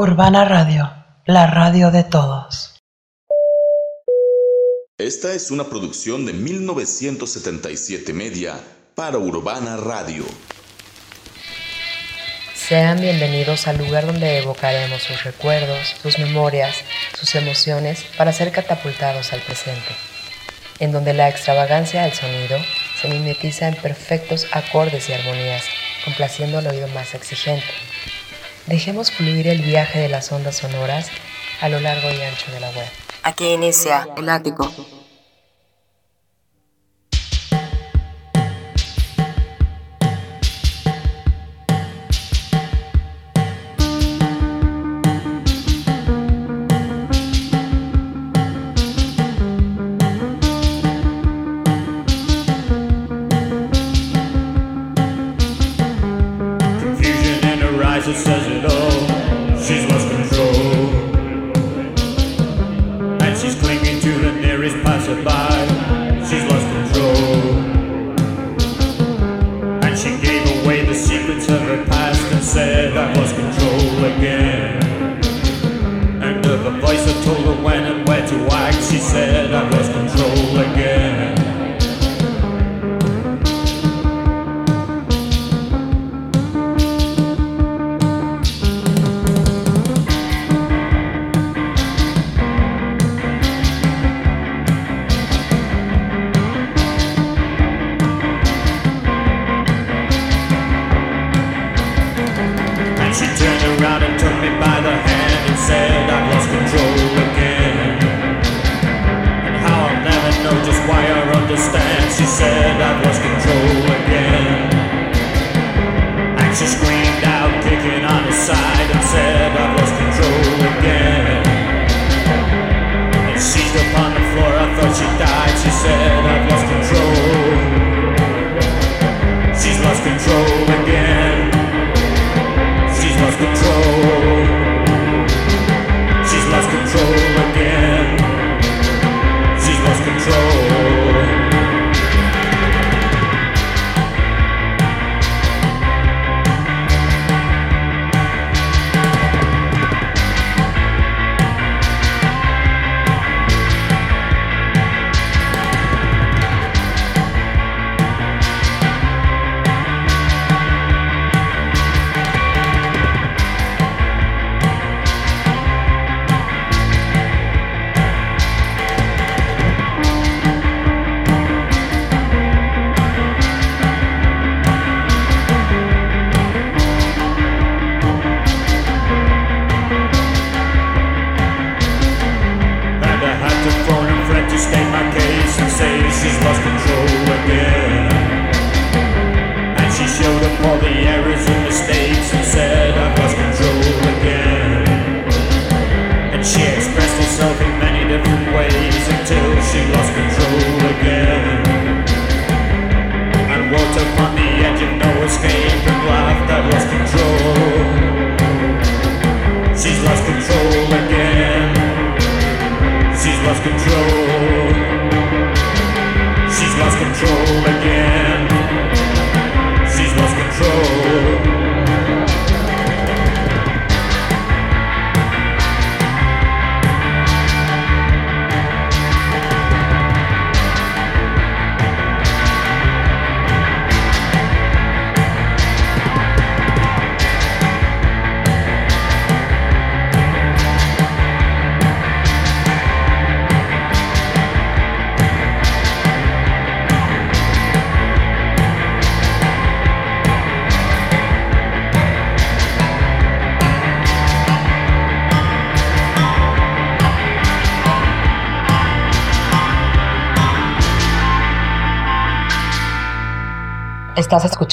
Urbana Radio, la radio de todos. Esta es una producción de 1977 Media para Urbana Radio. Sean bienvenidos al lugar donde evocaremos sus recuerdos, sus memorias, sus emociones para ser catapultados al presente, en donde la extravagancia del sonido se mimetiza en perfectos acordes y armonías, complaciendo al oído más exigente. Dejemos fluir el viaje de las ondas sonoras a lo largo y ancho de la web. Aquí inicia el ático.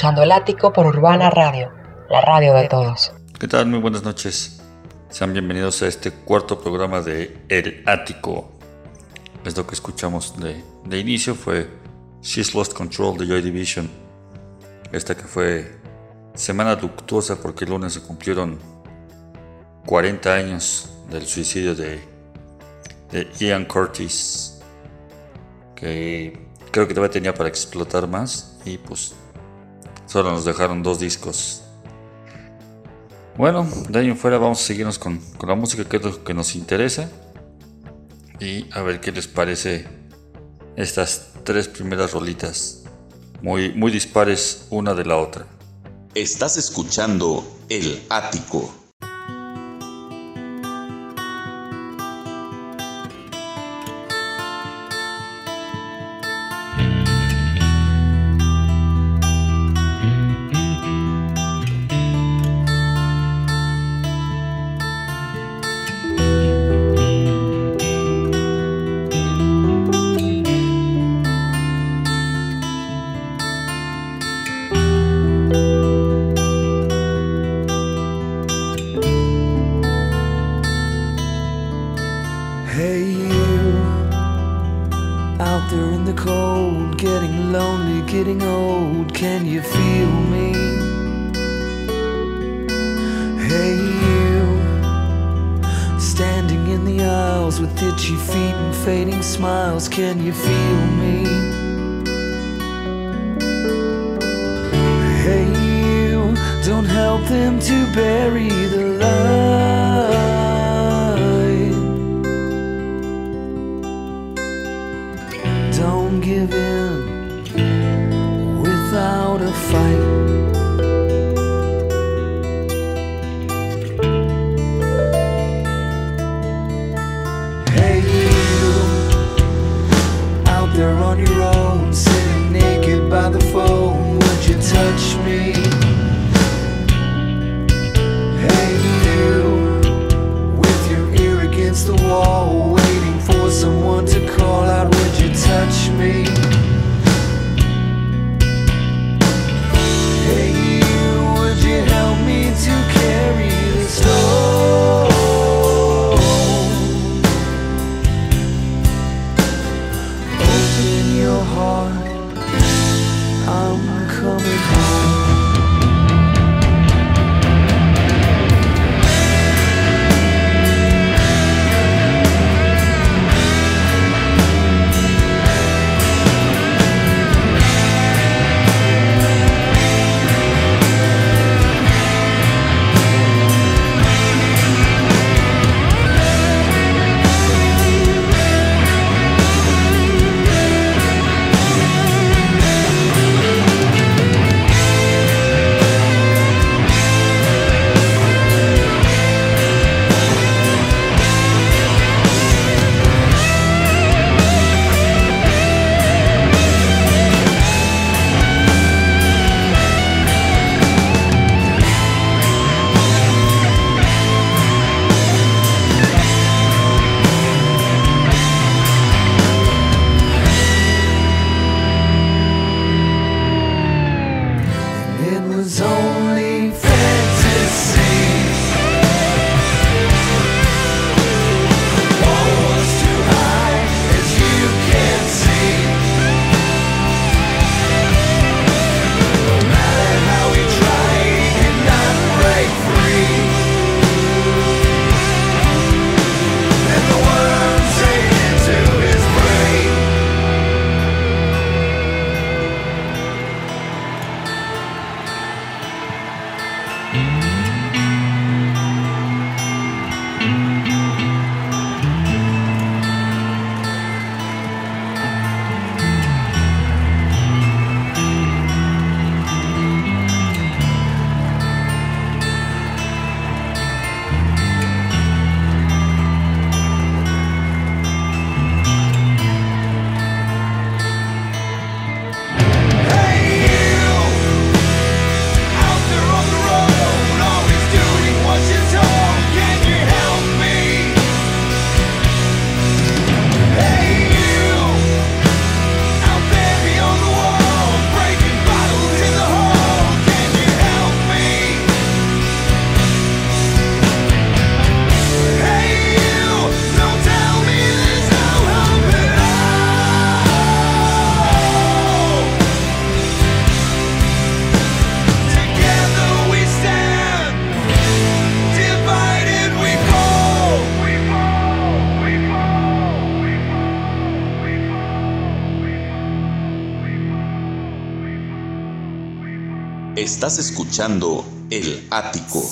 Escuchando El Ático por Urbana Radio, la radio de todos. ¿Qué tal? Muy buenas noches. Sean bienvenidos a este cuarto programa de El Ático. Es lo que escuchamos de, de inicio fue She's Lost Control de Joy Division. Esta que fue semana luctuosa porque el lunes se cumplieron 40 años del suicidio de, de Ian Curtis. Que creo que todavía tenía para explotar más y pues Solo nos dejaron dos discos. Bueno, de ahí en fuera vamos a seguirnos con, con la música que es lo que nos interesa y a ver qué les parece estas tres primeras rolitas. Muy, muy dispares una de la otra. Estás escuchando El Ático. Feel me? Hey, you standing in the aisles with itchy feet and fading smiles. Can you feel me? Hey, you don't help them to bury the light. Estás escuchando El Ático.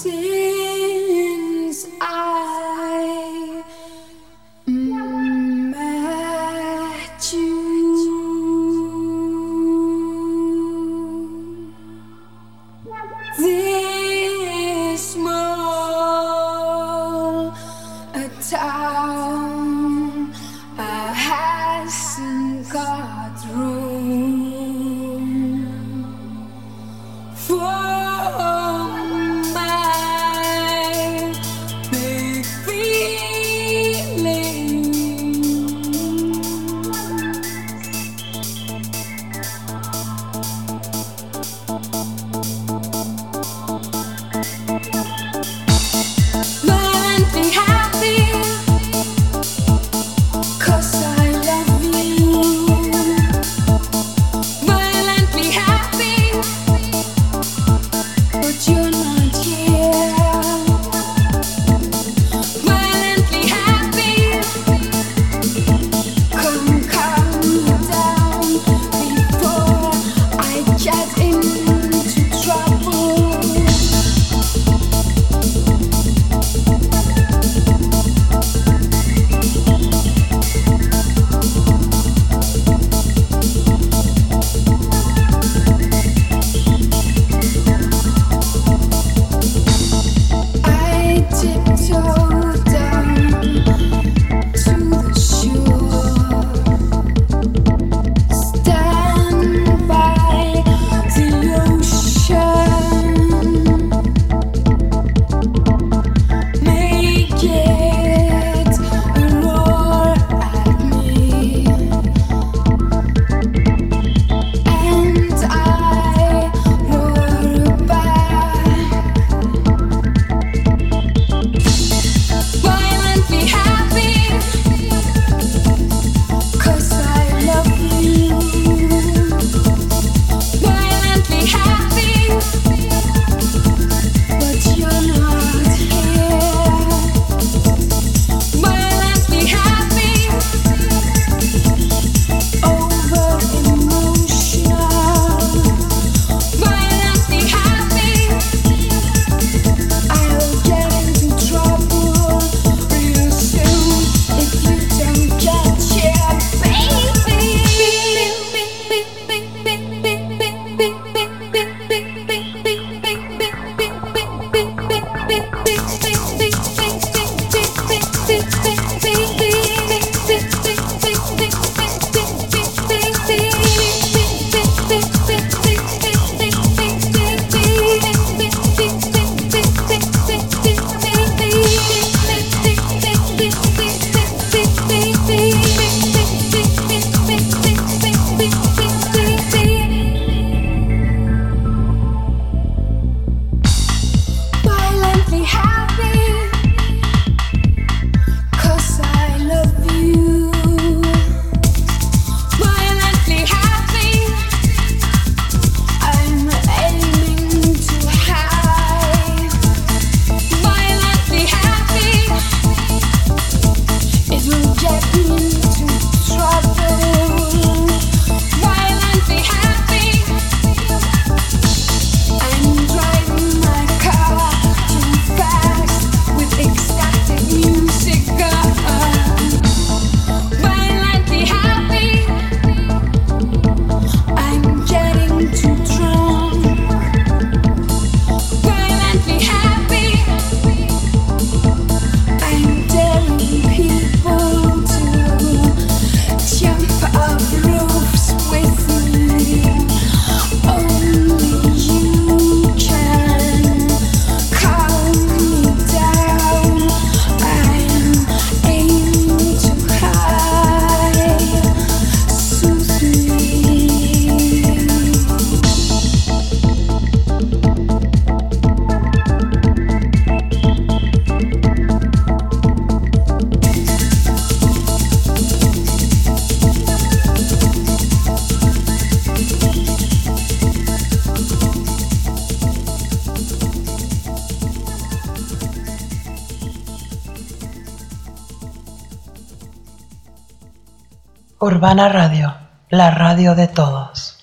Urbana Radio, la radio de todos.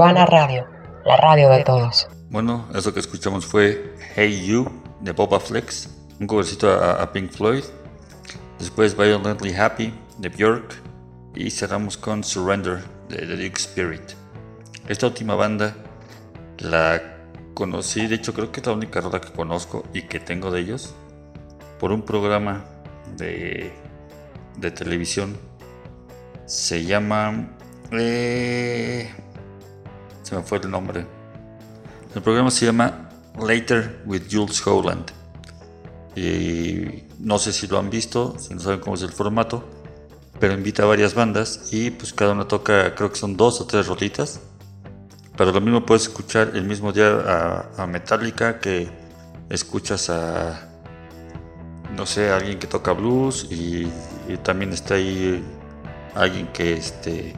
Urbana Radio, la radio de todos. Bueno, eso que escuchamos fue Hey You de Boba Flex, un covercito a, Pink Floyd. Después Violently Happy de Björk. Y cerramos con Surrender de The Duke Spirit. Esta última banda la conocí, de hecho creo que es la única rola que conozco y que tengo de ellos por un programa de, de televisión. Se llama... eh, se me fue el nombre. El programa se llama Later with Jules Holland. Y no sé si lo han visto, si no saben cómo es el formato, pero invita a varias bandas y pues cada una toca, creo que son dos o tres rolitas. Pero lo mismo puedes escuchar el mismo día a, Metallica que escuchas a, no sé, a alguien que toca blues y, y también está ahí alguien que este,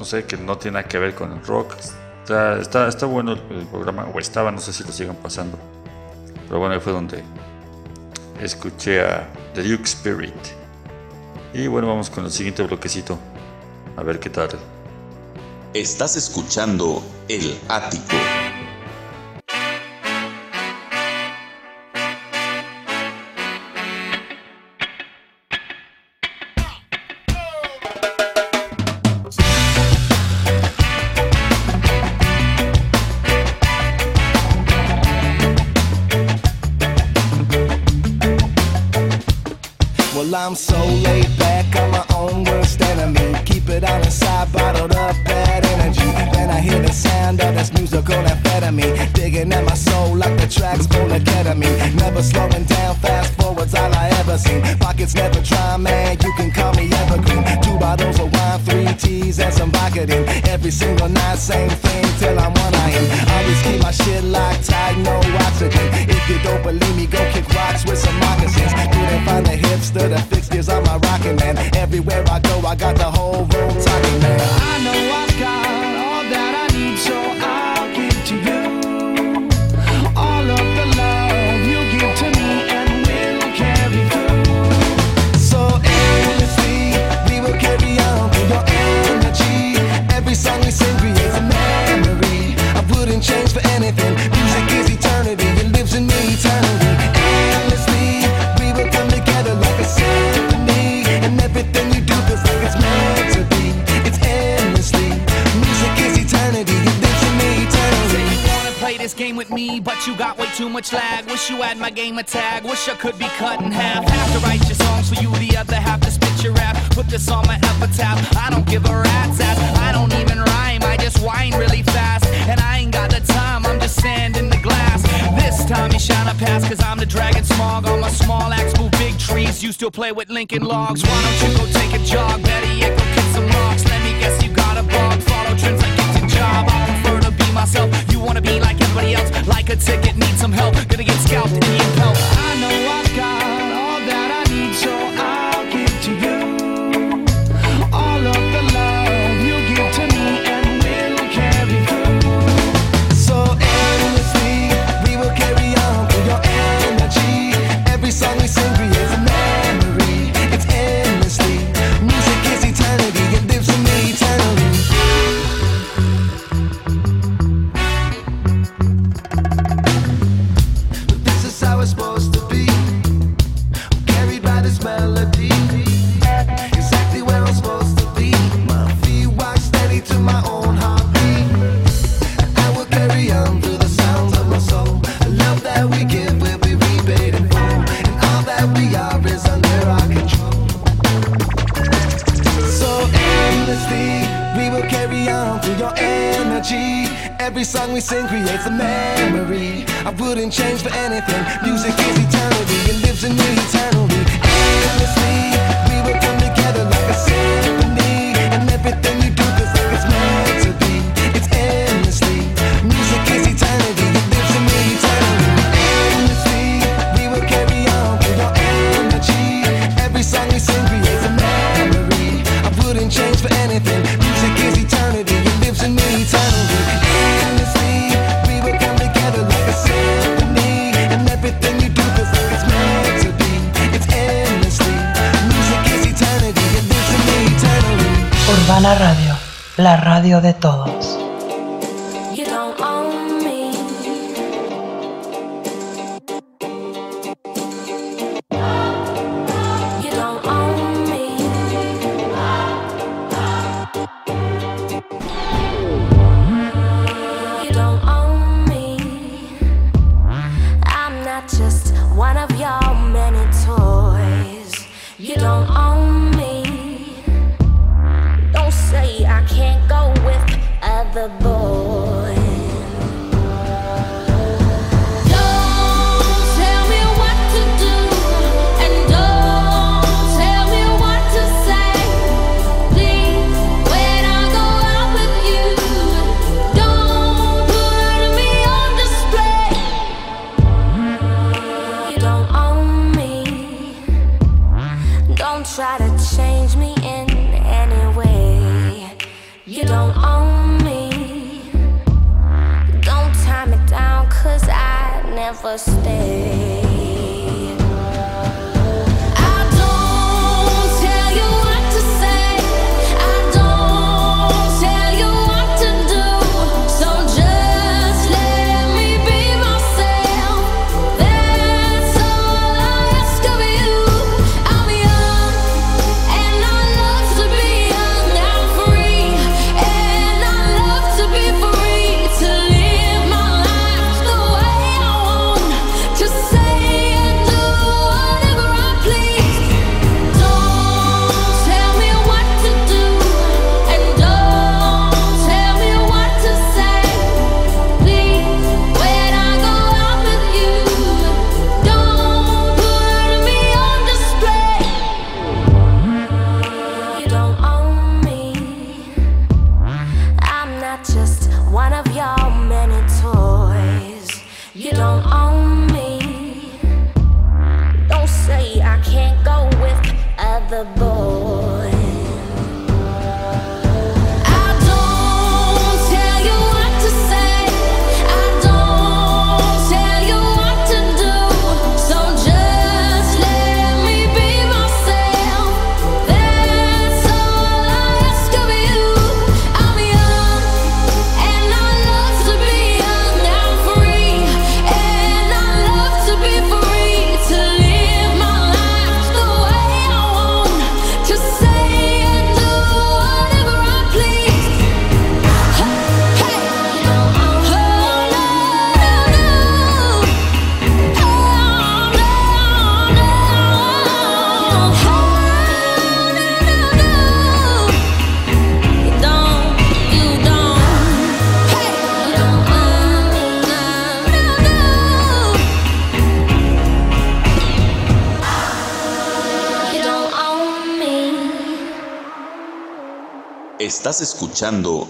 no sé, que no tiene nada que ver con el rock. Está, está, está bueno el, el programa, o estaba, no sé si lo sigan pasando. Pero bueno, ahí fue donde escuché a The Duke Spirit. Y bueno, vamos con el siguiente bloquecito. A ver qué tal. Estás escuchando El Ático. every single night, same thing till I'm one I am. Always keep my shit locked tight, no oxygen. If you don't believe me, go kick rocks with some moccasins. Couldn't find a hipster to fix this on my rockin' man. Everywhere I go, I got the whole is a memory. I wouldn't change for anything. Music is eternity. It lives in me eternally. like me, but you got way too much lag. Wish you had my gamer tag, wish I could be cut in half. Half to write your songs for you, the other half to spit your rap. Put this on my epitaph, I don't give a rat's ass. I don't even rhyme, I just whine really fast. And I ain't got the time, I'm just sanding the glass. This time you shine a pass, cause I'm the dragon smog. On my small axe, move big trees, you still play with Lincoln logs. Why don't you go take a jog? Better yet, go kick some rocks. Let me guess you got a bug, follow trends like it's a job myself. You wanna be like everybody else, like a ticket, need some help. Gonna get scalped and the. I know I radio de todos. the boy. Estás escuchando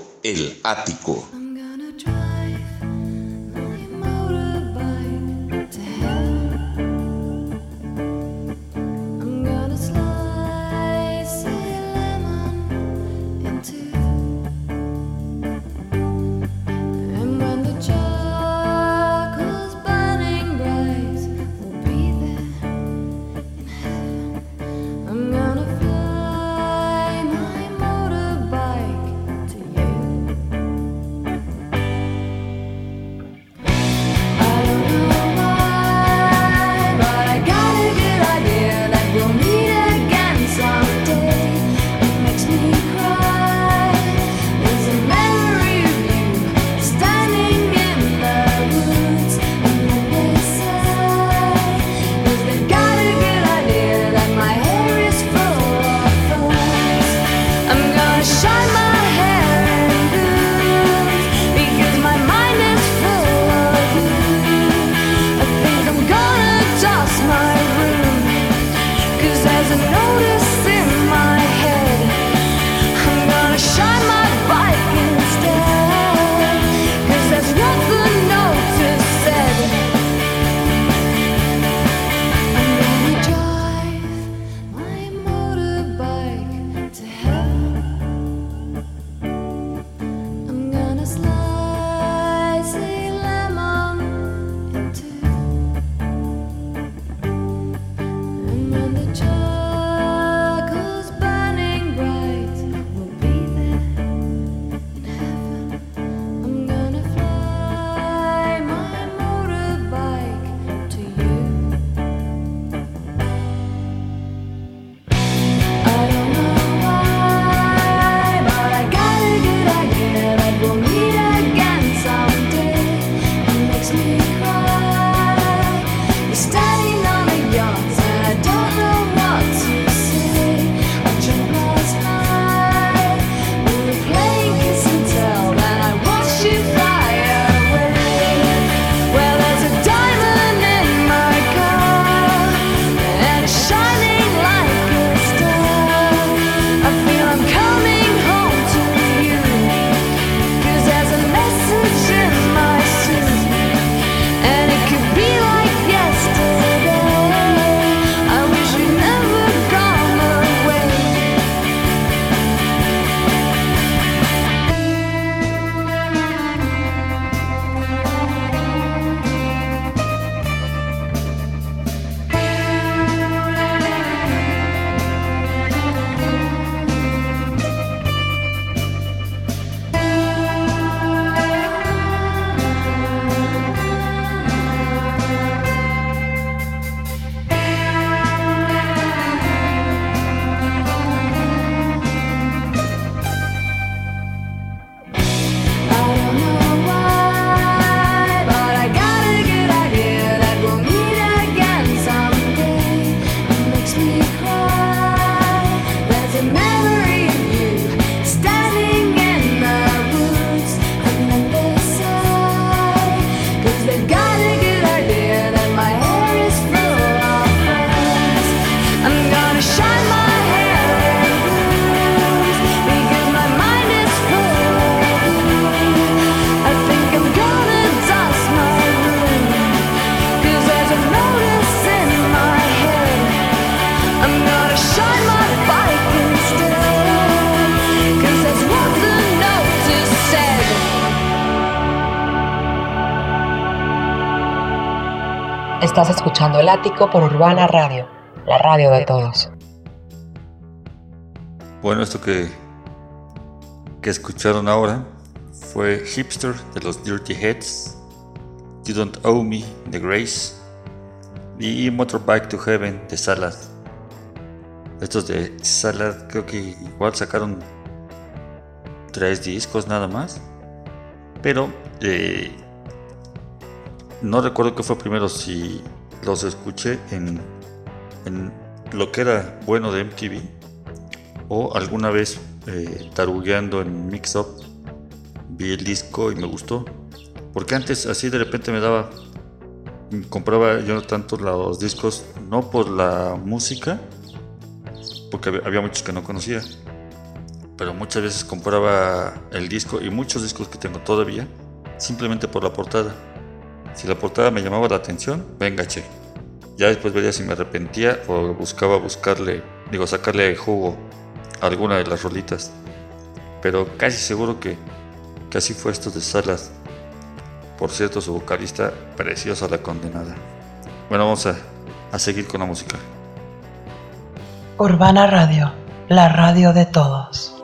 Por Urbana Radio, la radio de todos. Bueno, esto que, que escucharon ahora fue Hipster de los Dirty Heads, You Don't Owe Me de Grace y Motorbike to Heaven de Salad. Estos de Salad creo que igual sacaron tres discos nada más, pero eh, no recuerdo qué fue primero, si los escuché en, lo que era bueno de MTV o alguna vez eh, tarugueando en Mix Up vi el disco y me gustó. Porque antes así de repente me daba mm, compraba yo tanto los discos no por la música porque había muchos que no conocía pero muchas veces compraba el disco y muchos discos que tengo todavía simplemente por la portada. Si la portada me llamaba la atención, venga, che. Ya después vería si me arrepentía o buscaba buscarle, digo, sacarle jugo a alguna de las rolitas. Pero casi seguro que, que así fue esto de Salas. Por cierto, su vocalista, preciosa la condenada. Bueno, vamos a, a seguir con la música. Urbana Radio, la radio de todos.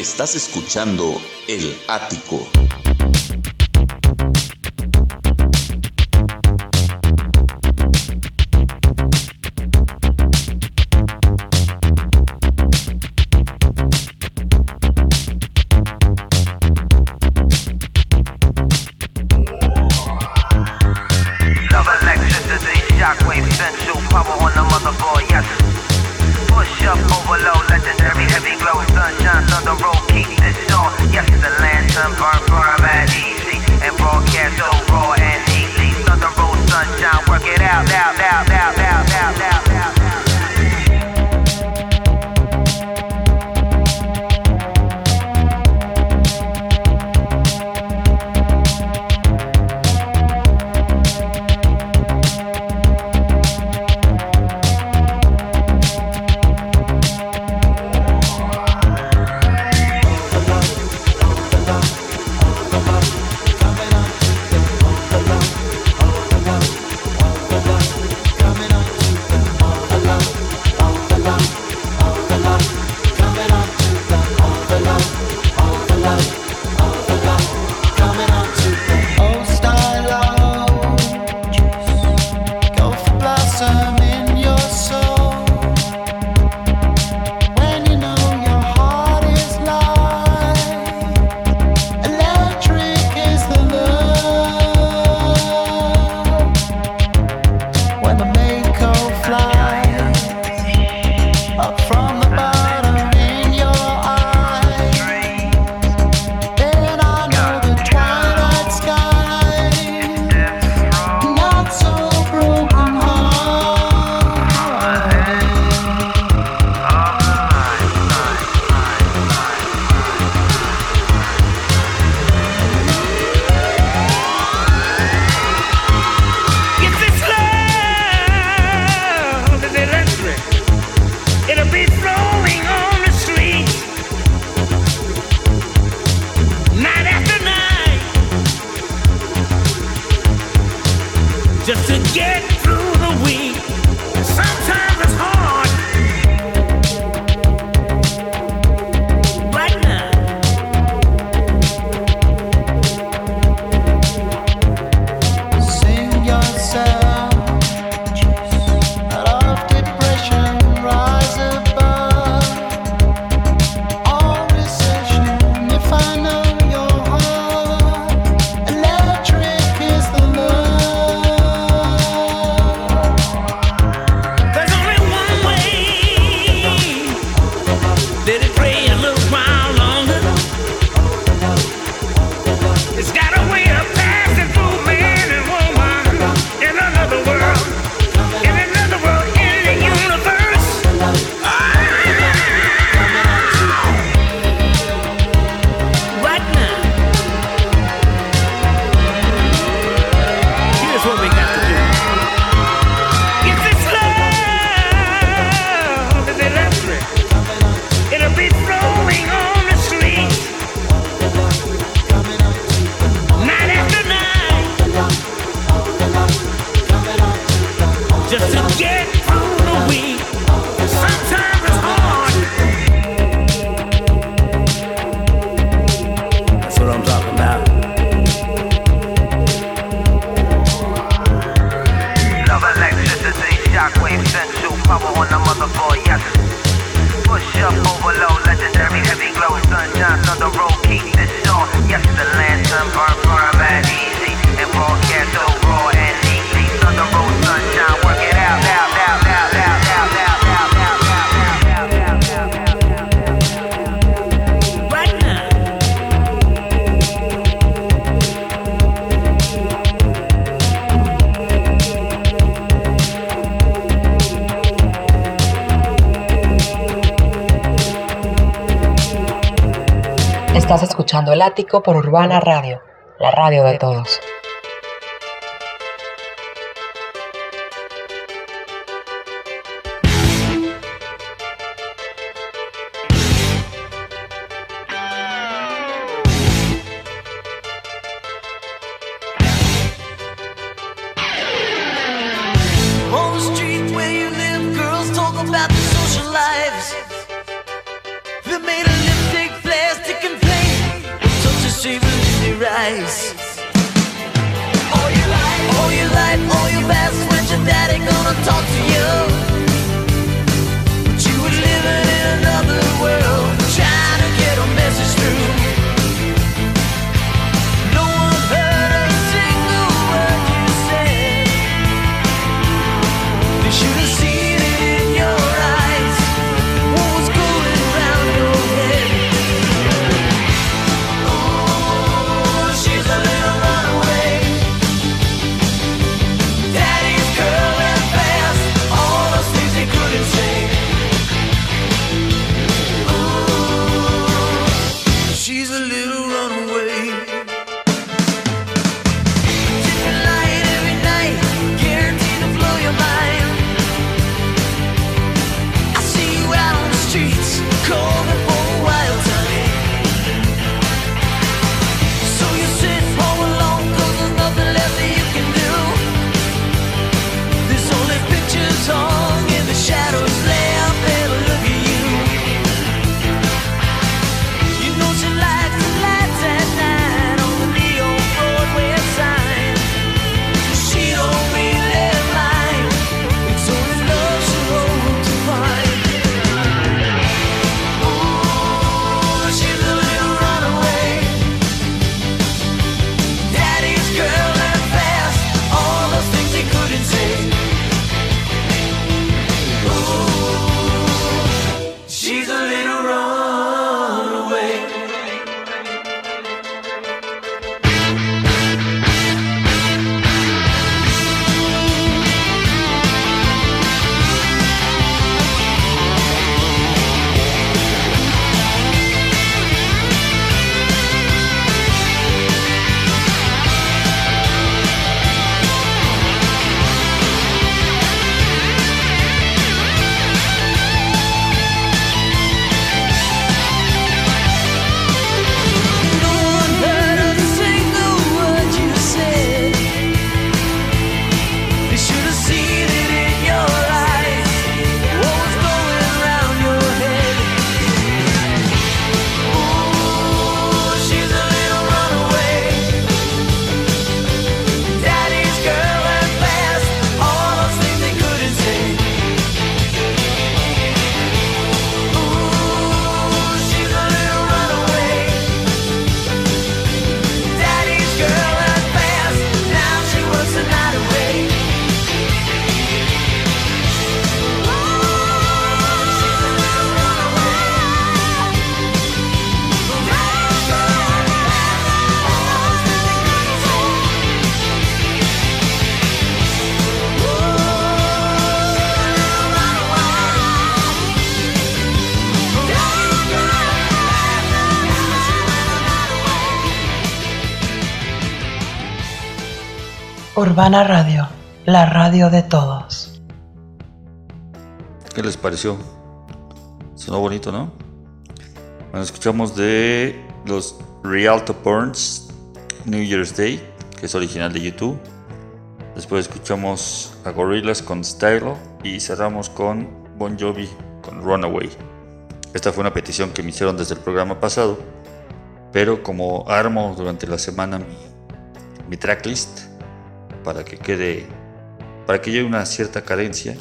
Estás escuchando El Ático. Estás escuchando El Ático por Urbana Radio, la radio de todos. Urbana Radio, la radio de todos. ¿Qué les pareció? Sonó bonito, ¿no? Bueno, escuchamos de los Rialto Burns New Year's Day, que es original de YouTube. Después escuchamos a Gorillaz con Stylo y cerramos con Bon Jovi con Runaway. Esta fue una petición que me hicieron desde el programa pasado, pero como armo durante la semana mi, mi tracklist para que quede, para que lleve una cierta cadencia,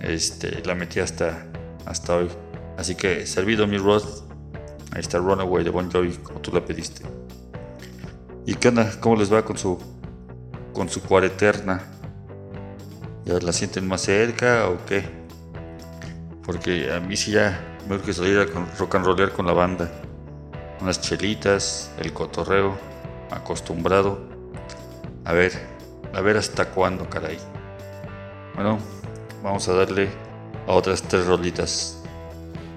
este, la metí hasta, hasta hoy. Así que servido mi Rod, ahí está Runaway de Bon Jovi, como tú la pediste. ¿Y qué onda? ¿Cómo les va con su, con su cuareterna? ¿Ya la sienten más cerca o qué? Porque a mí sí ya me urge salir a rock and rollear con la banda. Unas chelitas, el cotorreo, acostumbrado. A ver, a ver hasta cuándo, caray. Bueno, vamos a darle a otras tres rolitas.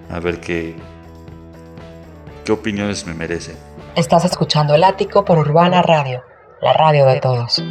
A ver qué, qué opiniones me merecen. Estás escuchando El Ático por Urbana Radio, la radio de todos.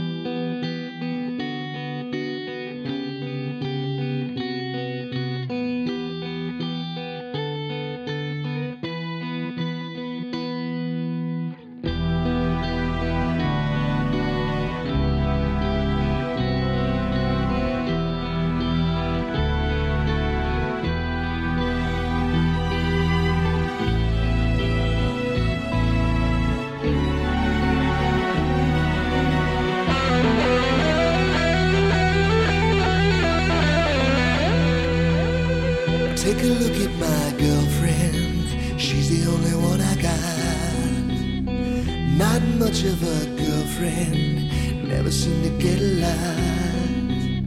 She's the only one I got. Not much of a girlfriend. Never seem to get along.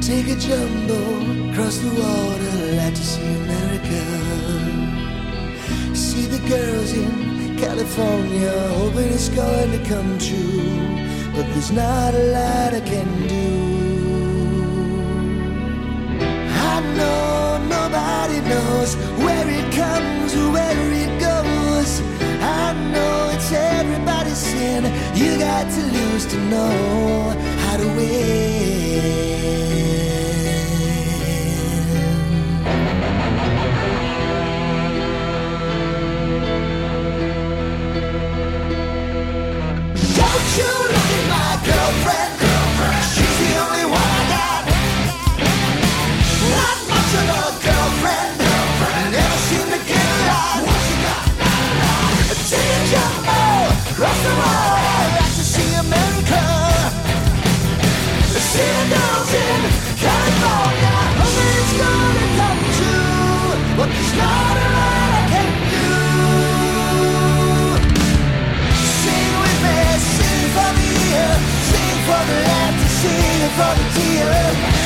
Take a jumbo, cross the water, like to see America. See the girls in California, hoping it's going to come true. But there's not a lot I can do. I know knows where it comes or where it goes. I know it's everybody's sin. You got to lose to know how to win. Don't you look at my girlfriend? For the tear.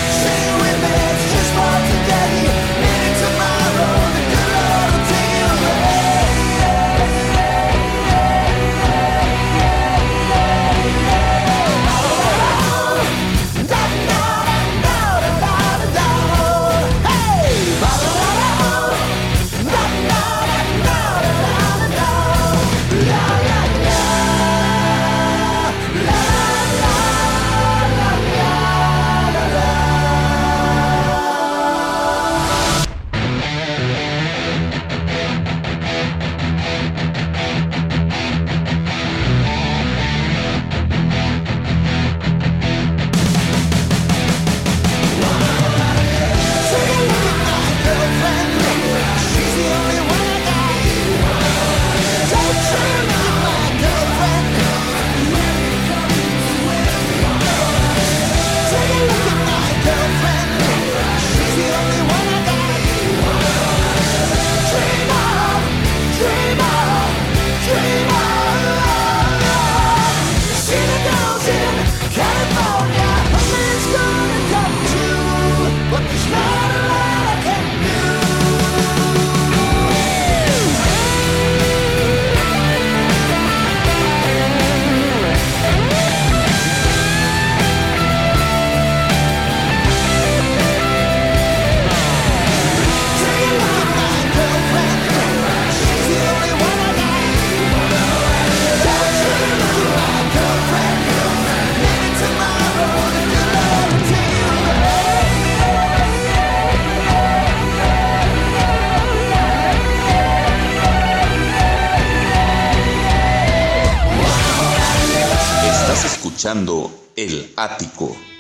Ático.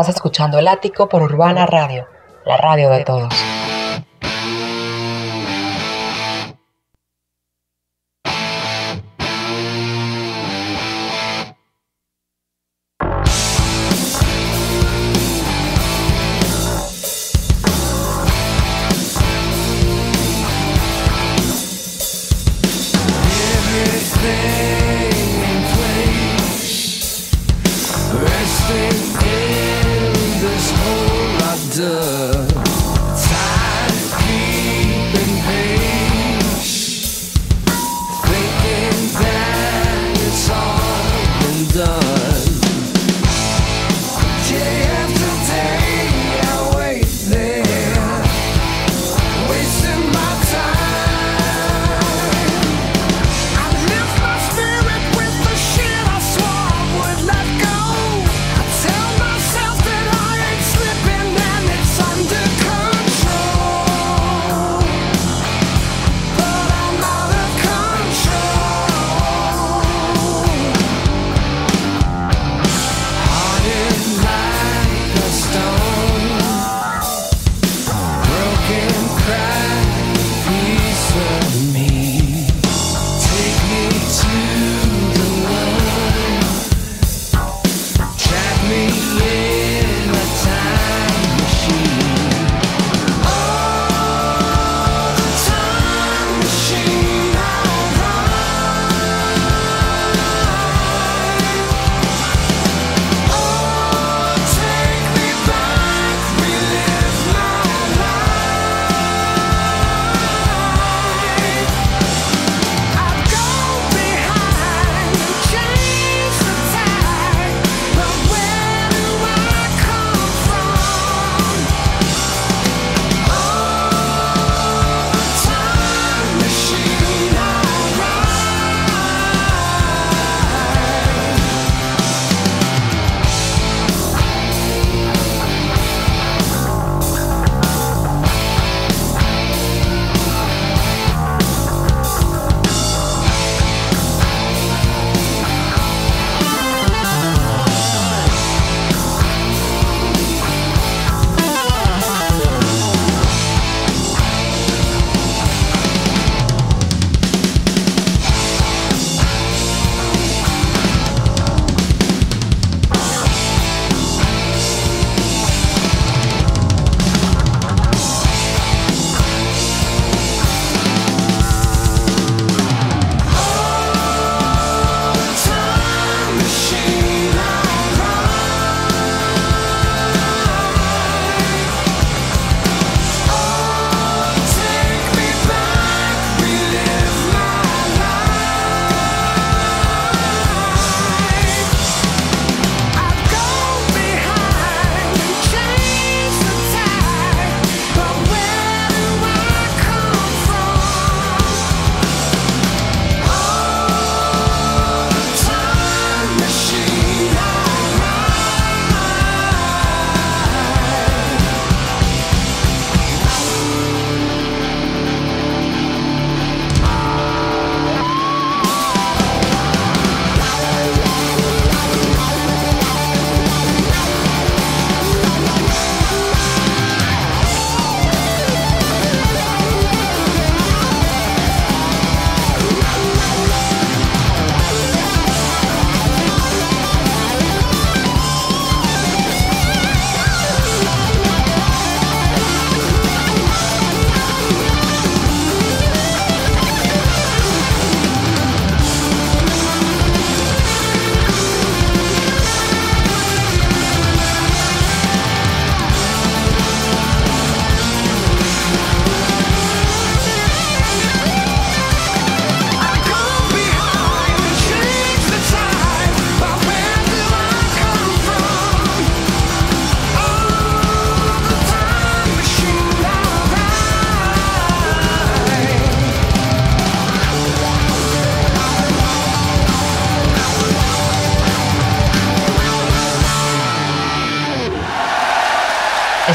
Estás escuchando El Ático por Urbana Radio, la radio de todos.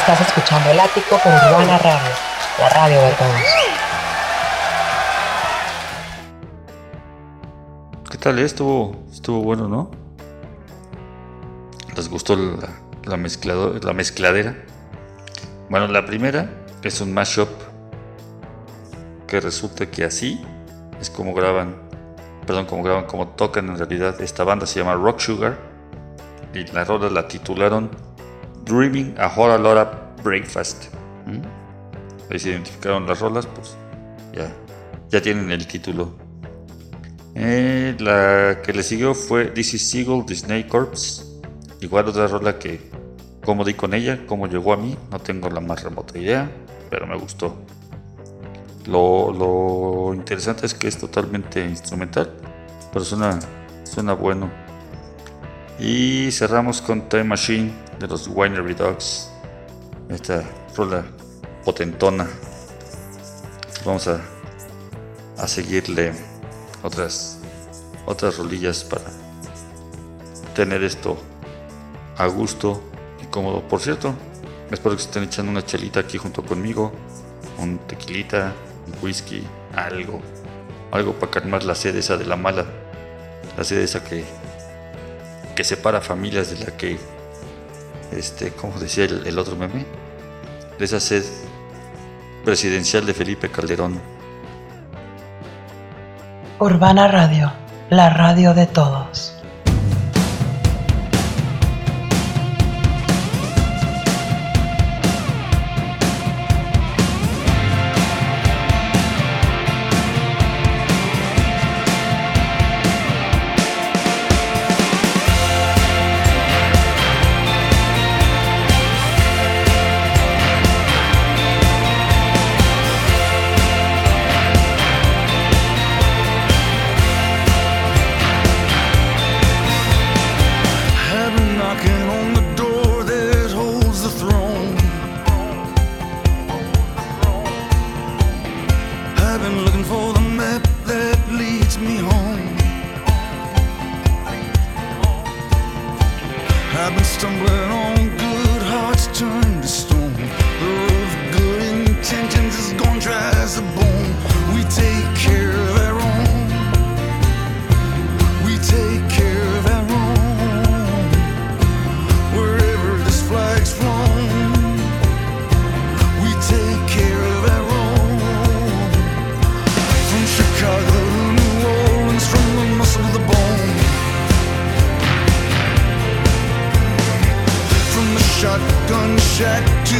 Estás escuchando El Ático por Urbana Radio, la radio de todos. ¿Qué tal? eh? Estuvo, estuvo bueno, ¿no? ¿Les gustó la, la, la mezcladera. Bueno, la primera es un mashup que resulta que así es como graban, perdón, como graban, como tocan en realidad. Esta banda se llama Rock Sugar y la rola la titularon Dreaming a Whole Lotta Breakfast. ¿Mm? Ahí se identificaron las rolas, pues ya, ya tienen el título. Eh, la que le siguió fue This is Seagull, Disney Corps. Igual otra rola que, como di con ella, cómo llegó a mí, no tengo la más remota idea, pero me gustó. Lo, lo interesante es que es totalmente instrumental, pero suena, suena bueno. Y cerramos con Time Machine de los Winery Dogs. Esta rola potentona. Vamos a, a seguirle otras, otras rolillas para tener esto a gusto y cómodo. Por cierto, espero que se estén echando una chelita aquí junto conmigo, un tequilita, un whisky, algo, algo para calmar la sed esa de la mala, la sed esa que, que separa familias de la que, este, como decía el, el otro meme, de esa sed presidencial de Felipe Calderón. Urbana Radio, la radio de todos. shut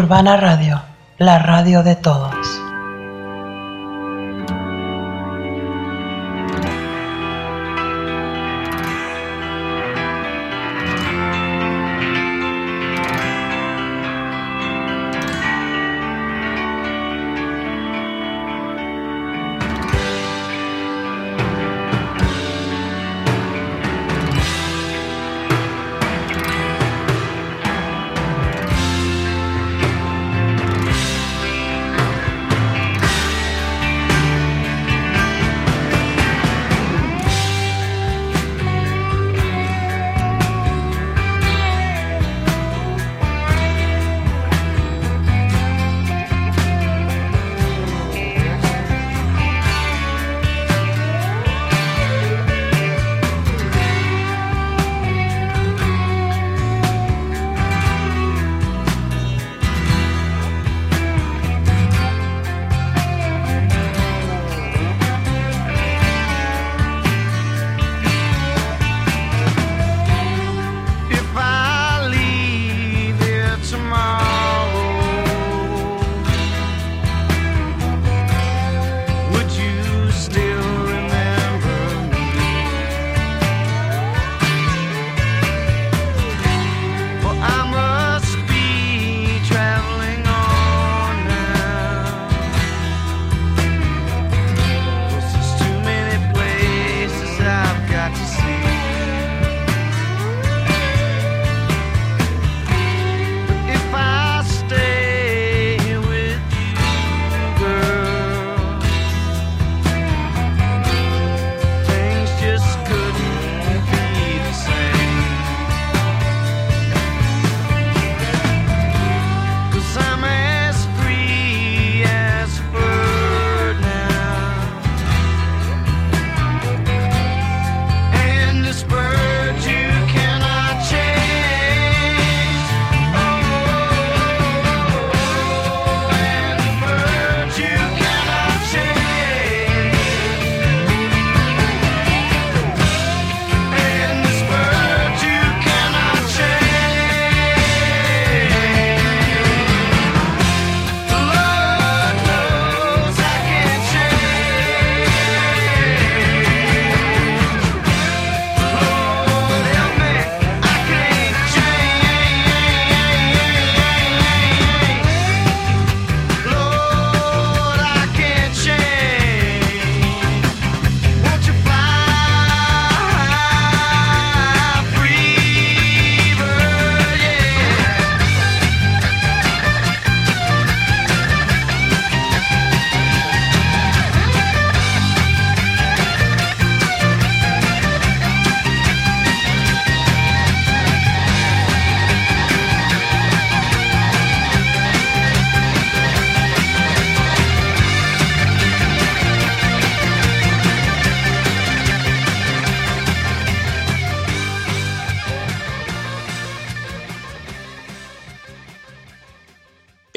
Urbana Radio, la radio de todos.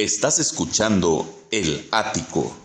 Estás escuchando El Ático.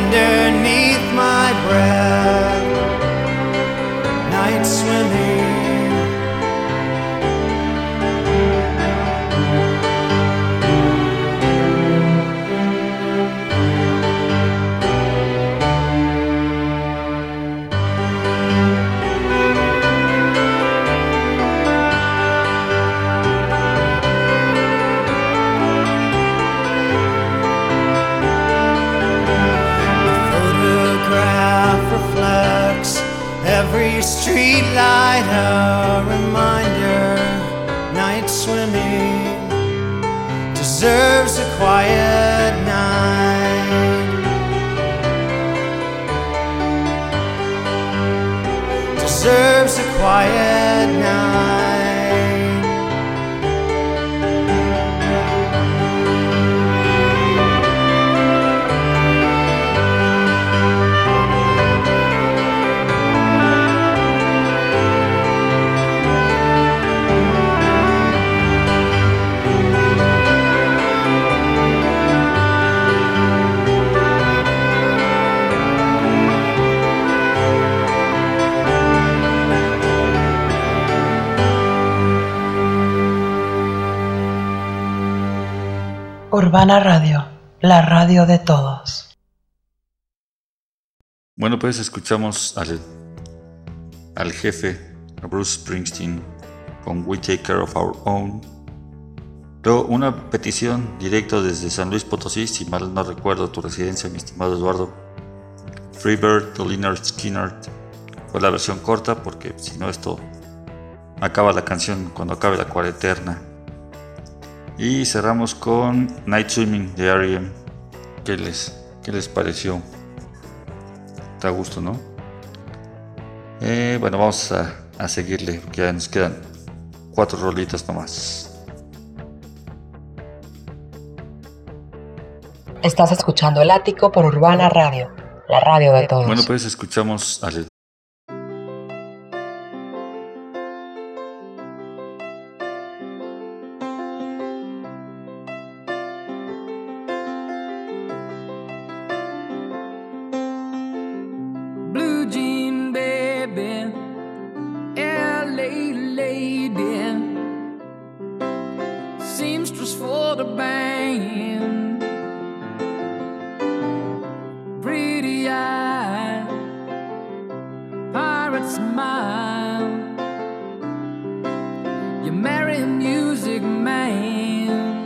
Underneath my breath. Urbana Radio, la radio de todos. Bueno, pues escuchamos al, al jefe, a Bruce Springsteen, con We Take Care of Our Own. Luego, una petición directa desde San Luis Potosí, si mal no recuerdo tu residencia, mi estimado Eduardo. Freebird de Skinner. Fue la versión corta porque si no esto acaba la canción cuando acabe la cuarentena. Y cerramos con Night Swimming de R.E.M. ¿Qué les, ¿Qué les pareció? Está a gusto, ¿no? Eh, bueno, vamos a, a seguirle, que ya nos quedan cuatro rolitas nomás. Estás escuchando El Ático por Urbana Radio, la radio de todos. Bueno, pues escuchamos al You marry a music man,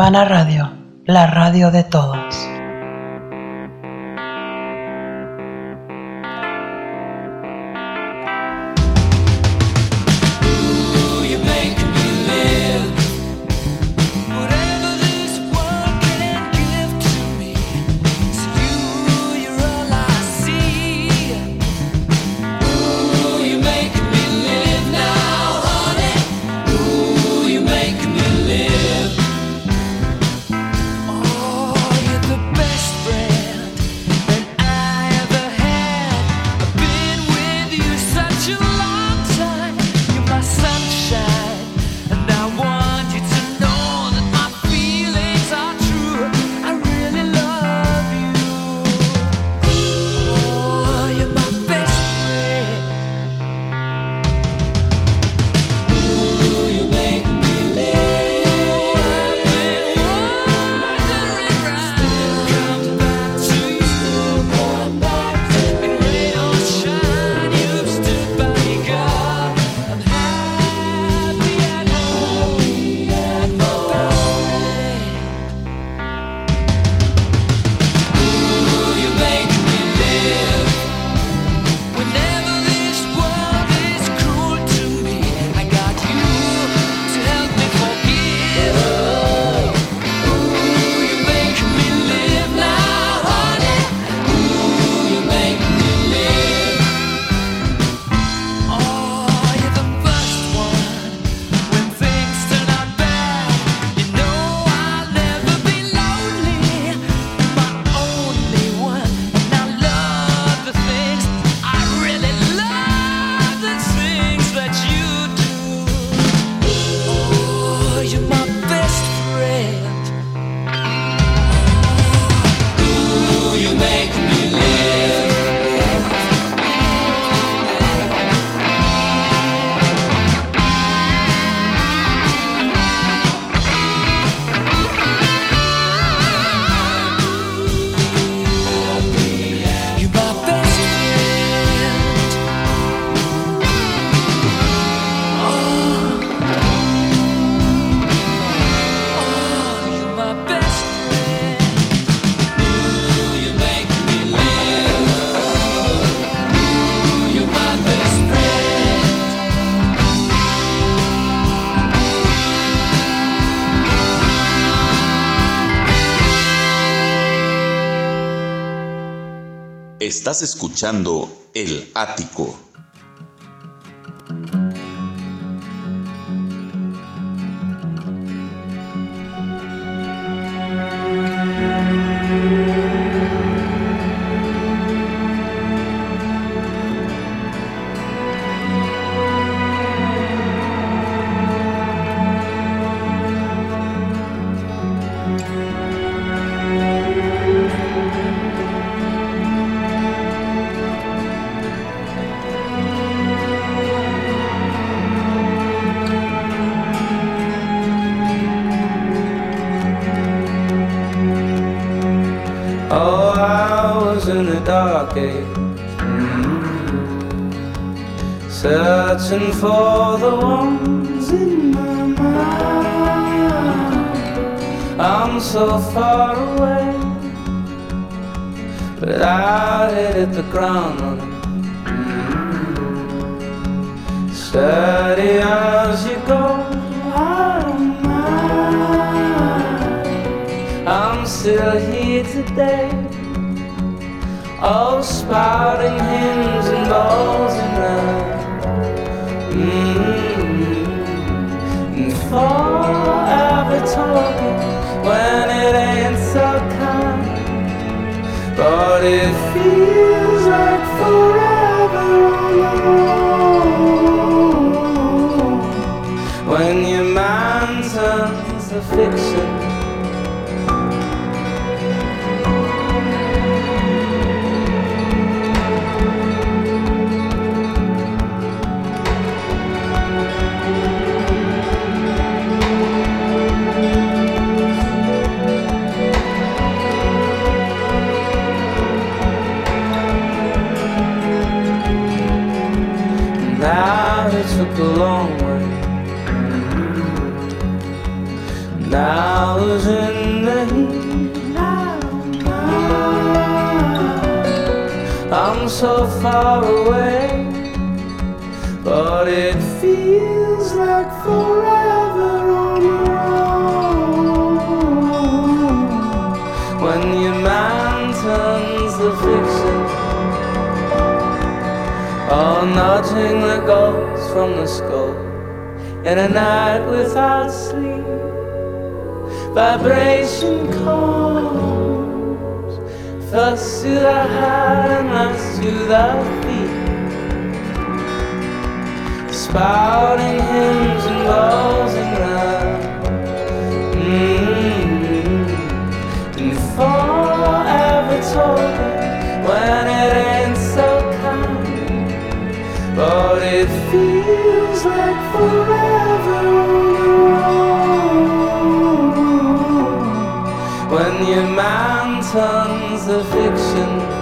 Urbana Radio, la radio de todos. Estás escuchando El Ático. Searching for the ones in my mind. I'm so far away, but I hit the ground running. Steady as you go, I don't mind. I'm still here today. Oh, spouting hymns and balls and night. Mm-hmm. Forever talking when it ain't so kind. But it feels like forever. When your mind turns to fiction. Now a long way. Now who's in the heat? I'm so far away, but it feels like forever on your own. When your man turns the fiction, all nudging the ghosts from the skull in a night without sleep. Vibration comes first to the heart and last to the feet. Spouting hymns and balls and love. Mm-hmm. And forever talking when it ain't. But it feels like forever. When your man turns the fiction.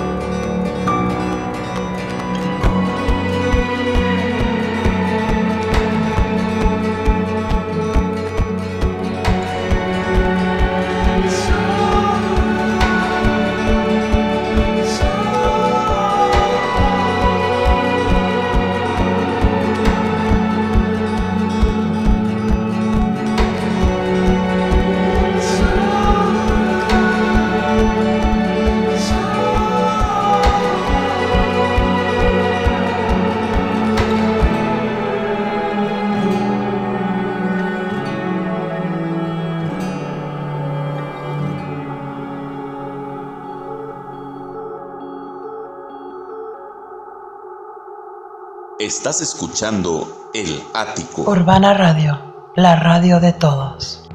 Estás escuchando El Ático. Urbana Radio, la radio de todos.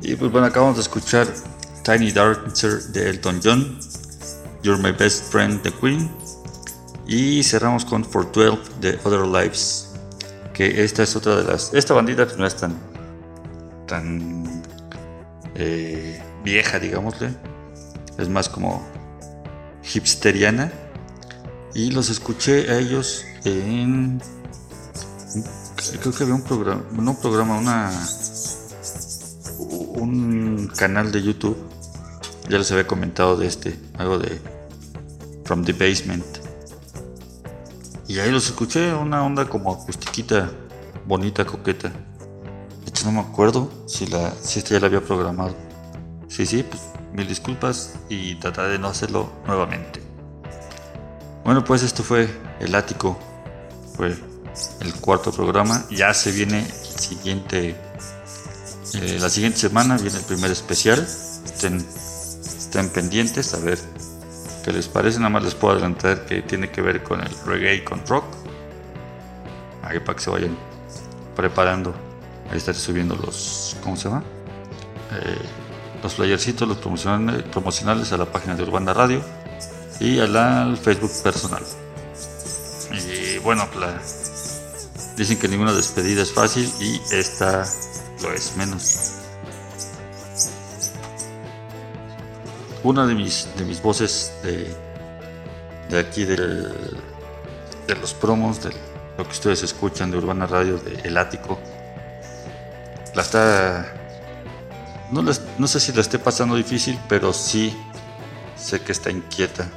Y pues bueno, acabamos de escuchar Tiny Dancer de Elton John, You're My Best Friend de Queen y cerramos con For 12 de Other Lives, que esta es otra de las... Esta bandita pues no es tan, tan eh, vieja, digámosle, es más como hipsteriana y los escuché a ellos en... Creo que había un programa, no programa, una un canal de YouTube. Ya les había comentado de este, algo de From the Basement. Y ahí los escuché, una onda como acustiquita, bonita, coqueta. De hecho no me acuerdo si la, si esta ya la había programado. Sí, sí, pues mil disculpas y trataré de no hacerlo nuevamente. Bueno, pues esto fue el ático. Fue el cuarto programa. Ya se viene el siguiente eh, la siguiente semana viene el primer especial. Estén, pendientes a ver qué les parece. Nada más les puedo adelantar que tiene que ver con el reggae y con rock. Ahí para que se vayan preparando. Ahí estaré subiendo los. ¿Cómo se llama? Eh, los flyercitos, los promocionales, promocionales a la página de Urbana Radio y a la, al Facebook personal. Y bueno, dicen que ninguna despedida es fácil y esta lo es menos. Una de mis, de mis voces de, de aquí del, de los promos, de lo que ustedes escuchan de Urbana Radio, de El Ático, la está. No, no sé si la esté pasando difícil, pero sí sé que está inquieta.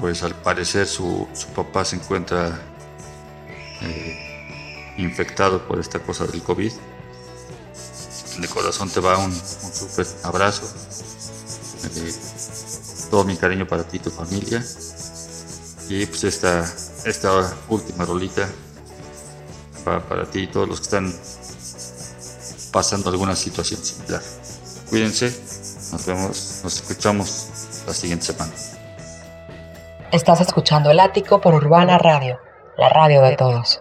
Pues al parecer su, su papá se encuentra eh, infectado por esta cosa del COVID. De corazón te va un, un súper abrazo. Eh, todo mi cariño para ti y tu familia. Y pues esta, esta última rolita va para ti y todos los que están pasando alguna situación similar. Cuídense, nos vemos, nos escuchamos la siguiente semana. Estás escuchando El Ático por Urbana Radio, la radio de todos.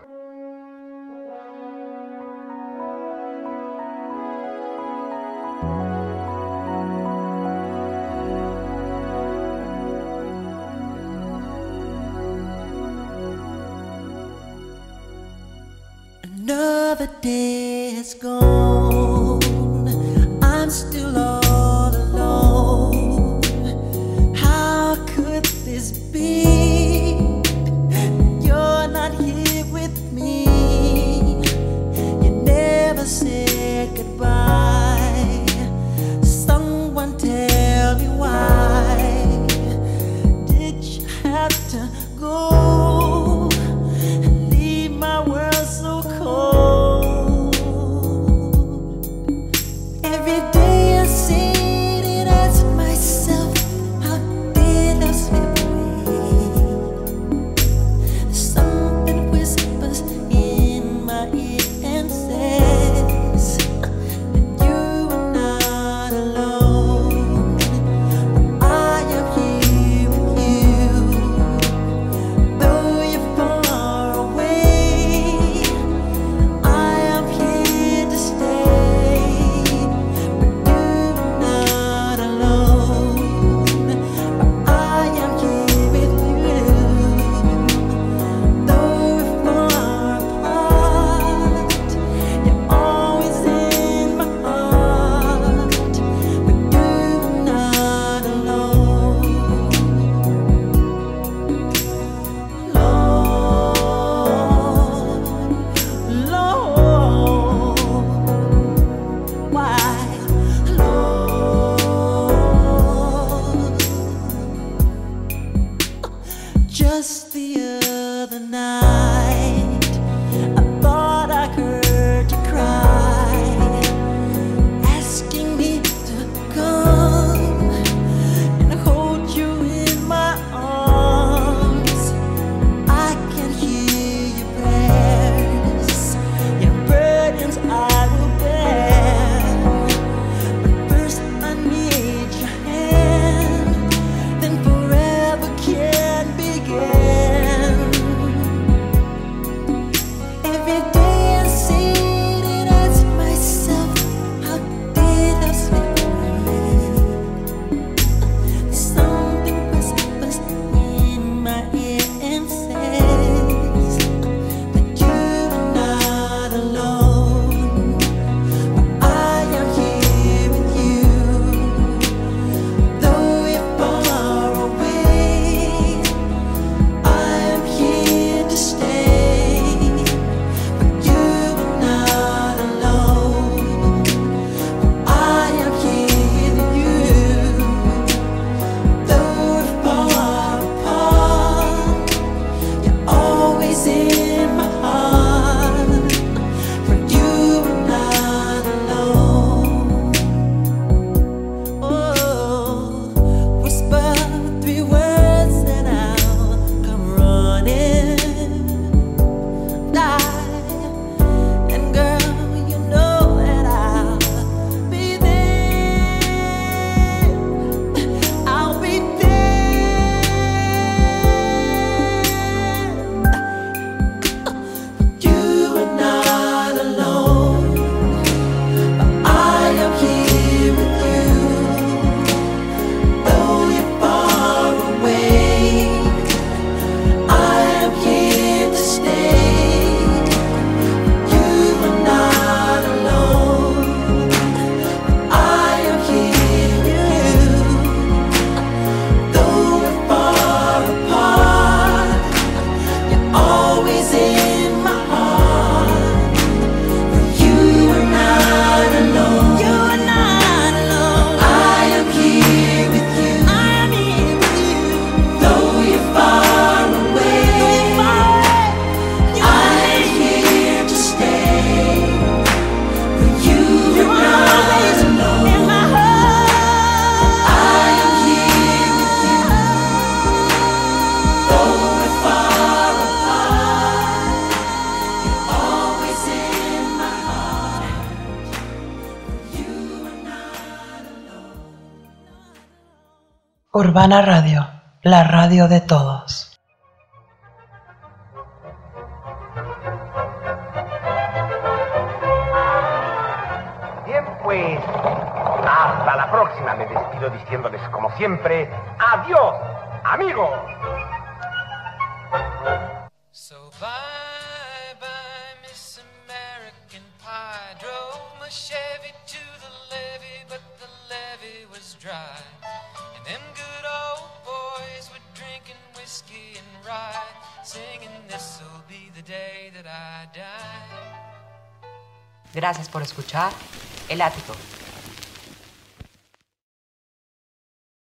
Urbana Radio, la radio de todo. Gracias por escuchar El Ático.